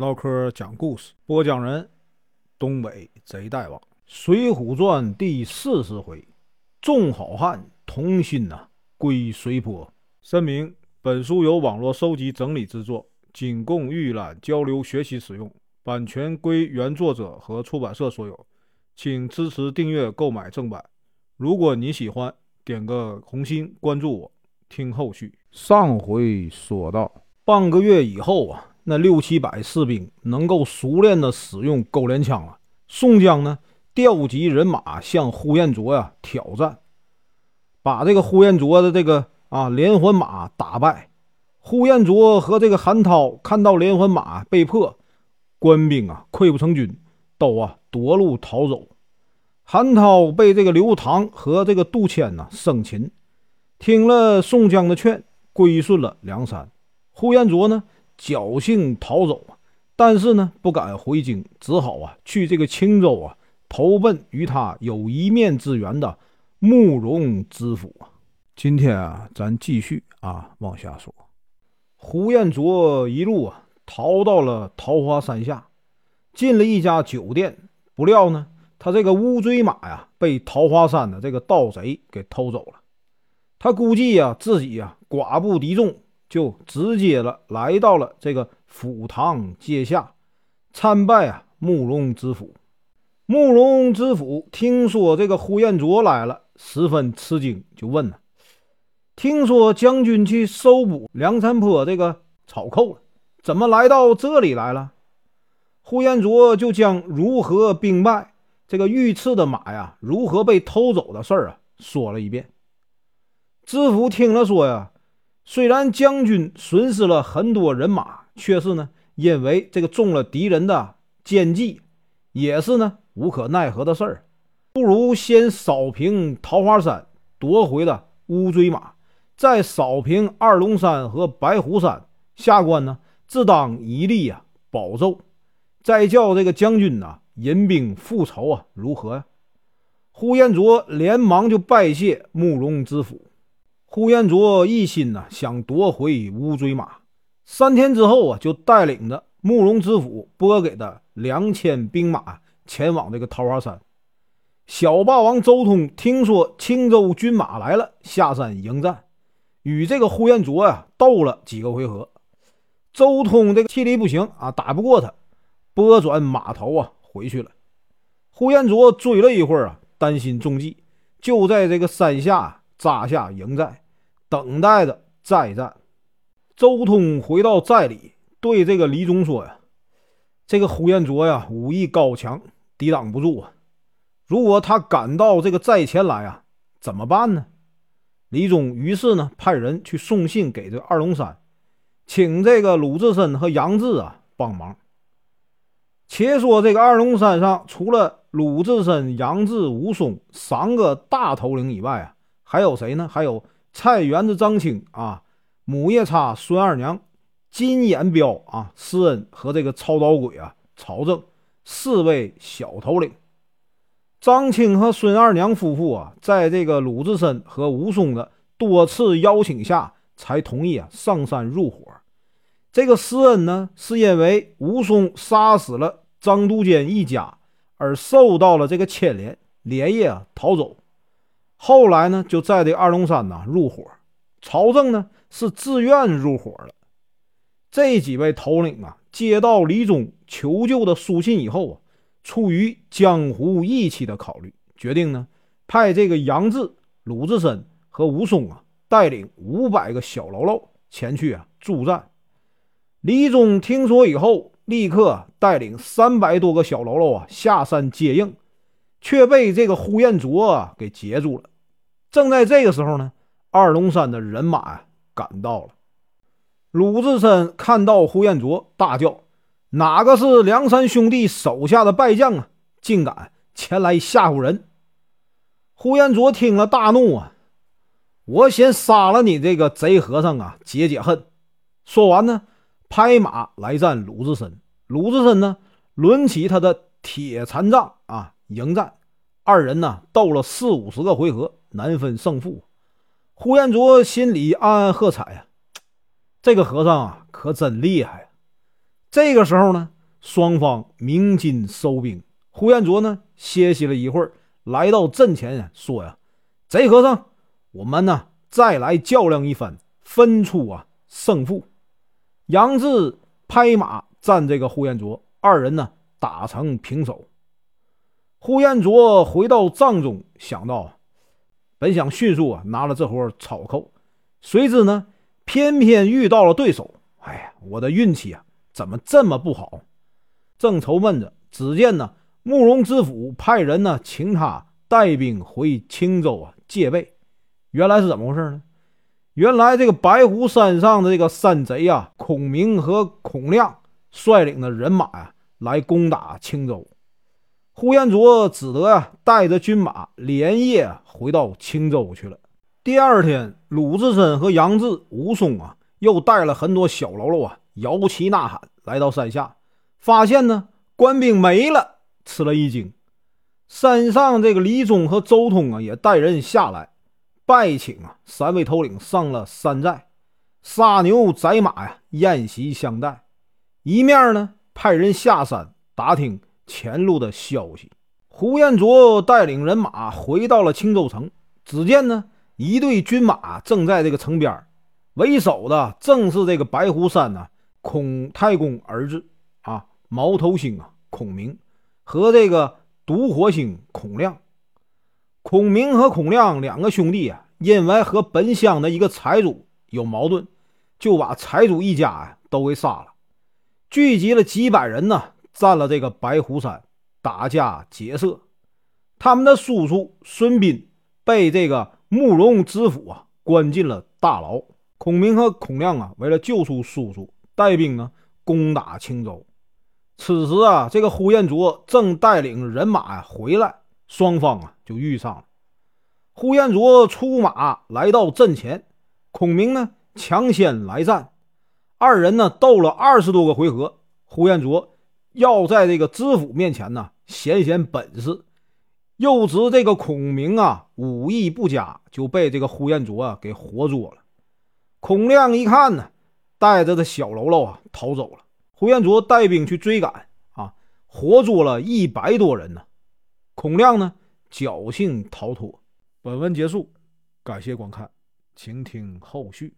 唠嗑讲故事，播讲人：东北贼大王，《水浒传》第四十回，众好汉同心呐，归水泊。声明：本书由网络收集整理制作，仅供预览、交流、学习使用，版权归原作者和出版社所有，请支持订阅、购买正版。如果你喜欢，点个红心，关注我，听后续。上回说到，半个月以后啊。那六七百士兵能够熟练的使用钩镰枪了。宋江呢，调集人马向呼延灼呀挑战，把这个呼延灼的这个啊连环马打败。呼延灼和这个韩涛看到连环马被破，官兵啊溃不成军，都啊夺路逃走。韩涛被这个刘唐和这个杜迁呢生擒，听了宋江的劝，归顺了梁山。呼延灼呢？侥幸逃走啊，但是呢，不敢回京，只好啊去这个青州啊，投奔与他有一面之缘的慕容知府啊。今天啊，咱继续啊往下说。胡彦卓一路啊逃到了桃花山下，进了一家酒店，不料呢，他这个乌骓马呀被桃花山的这个盗贼给偷走了。他估计呀自己呀寡不敌众。就直接了，来到了这个府堂阶下，参拜啊慕容知府。慕容知府听说这个呼延灼来了，十分吃惊，就问了：“听说将军去搜捕梁山坡这个草寇了，怎么来到这里来了？”呼延灼就将如何兵败、这个御赐的马呀如何被偷走的事儿啊说了一遍。知府听了说呀。虽然将军损失了很多人马，却是呢，因为这个中了敌人的奸计，也是呢无可奈何的事儿。不如先扫平桃花山，夺回了乌骓马，再扫平二龙山和白虎山，下官呢自当一力啊保奏，再叫这个将军呐引兵复仇啊，如何呀？呼延灼连忙就拜谢慕容知府。呼延灼一心呢，想夺回乌骓马。三天之后啊，就带领着慕容知府拨给的两千兵马前往这个桃花山。小霸王周通听说青州军马来了，下山迎战，与这个呼延灼呀斗了几个回合。周通这个气力不行啊，打不过他，拨转马头啊回去了。呼延灼追了一会儿啊，担心中计，就在这个山下。扎下营寨，等待着再战。周通回到寨里，对这个李忠说：“呀，这个呼延灼呀，武艺高强，抵挡不住啊！如果他赶到这个寨前来啊，怎么办呢？”李忠于是呢，派人去送信给这二龙山，请这个鲁智深和杨志啊帮忙。且说这个二龙山上，除了鲁智深、杨志、武松三个大头领以外啊。还有谁呢？还有菜园子张青啊，母夜叉孙二娘，金眼彪啊，施恩和这个超刀鬼啊，曹正四位小头领。张青和孙二娘夫妇啊，在这个鲁智深和武松的多次邀请下，才同意啊上山入伙。这个施恩呢，是因为武松杀死了张都监一家，而受到了这个牵连，连夜啊逃走。后来呢，就在这二龙山呐入伙，曹正呢是自愿入伙了。这几位头领啊，接到李忠求救的书信以后啊，出于江湖义气的考虑，决定呢派这个杨志、鲁智深和武松啊带领五百个小喽啰前去啊助战。李忠听说以后，立刻带领三百多个小喽啰啊下山接应，却被这个呼延灼啊给截住了。正在这个时候呢，二龙山的人马呀赶到了。鲁智深看到呼延灼，大叫：“哪个是梁山兄弟手下的败将啊？竟敢前来吓唬人！”呼延灼听了大怒啊：“我先杀了你这个贼和尚啊，解解恨！”说完呢，拍马来战鲁智深。鲁智深呢，抡起他的铁禅杖啊，迎战。二人呢，斗了四五十个回合。难分胜负，呼延灼心里暗暗喝彩呀，这个和尚啊可真厉害呀！这个时候呢，双方鸣金收兵。呼延灼呢歇息了一会儿，来到阵前说：“呀，贼和尚，我们呢再来较量一番，分出啊胜负。”杨志拍马战这个呼延灼，二人呢打成平手。呼延灼回到帐中，想到本想迅速啊拿了这活草寇，谁知呢偏偏遇到了对手。哎呀，我的运气啊怎么这么不好？正愁闷着，只见呢慕容知府派人呢请他带兵回青州啊戒备。原来是怎么回事呢？原来这个白虎山上的这个山贼啊，孔明和孔亮率领的人马呀来攻打青州。呼延灼只得啊带着军马连夜回到青州去了。第二天，鲁智深和杨志、武松啊又带了很多小喽啰啊摇旗呐喊来到山下，发现呢官兵没了，吃了一惊。山上这个李忠和周通啊也带人下来拜请啊三位头领上了山寨，杀牛宰马呀宴席相待。一面呢派人下山打听。前路的消息，呼延灼带领人马回到了青州城。只见呢，一队军马正在这个城边为首的正是这个白虎山呢孔太公儿子啊，毛头星啊，孔明和这个独火星孔亮。孔明和孔亮两个兄弟啊，因为和本乡的一个财主有矛盾，就把财主一家呀都给杀了，聚集了几百人呢。占了这个白虎山，打家劫舍。他们的叔叔孙斌被这个慕容知府啊关进了大牢。孔明和孔亮啊，为了救出叔叔，带兵呢攻打青州。此时啊，这个呼延灼正带领人马呀回来，双方啊就遇上了。呼延灼出马来到阵前，孔明呢抢先来战，二人呢斗了二十多个回合，呼延灼。要在这个知府面前呢显显本事，又知这个孔明啊武艺不佳，就被这个呼延灼啊给活捉了。孔亮一看呢，带着这小喽啰啊逃走了。呼延灼带兵去追赶啊，活捉了一百多人呢。孔亮呢侥幸逃脱。本文结束，感谢观看，请听后续。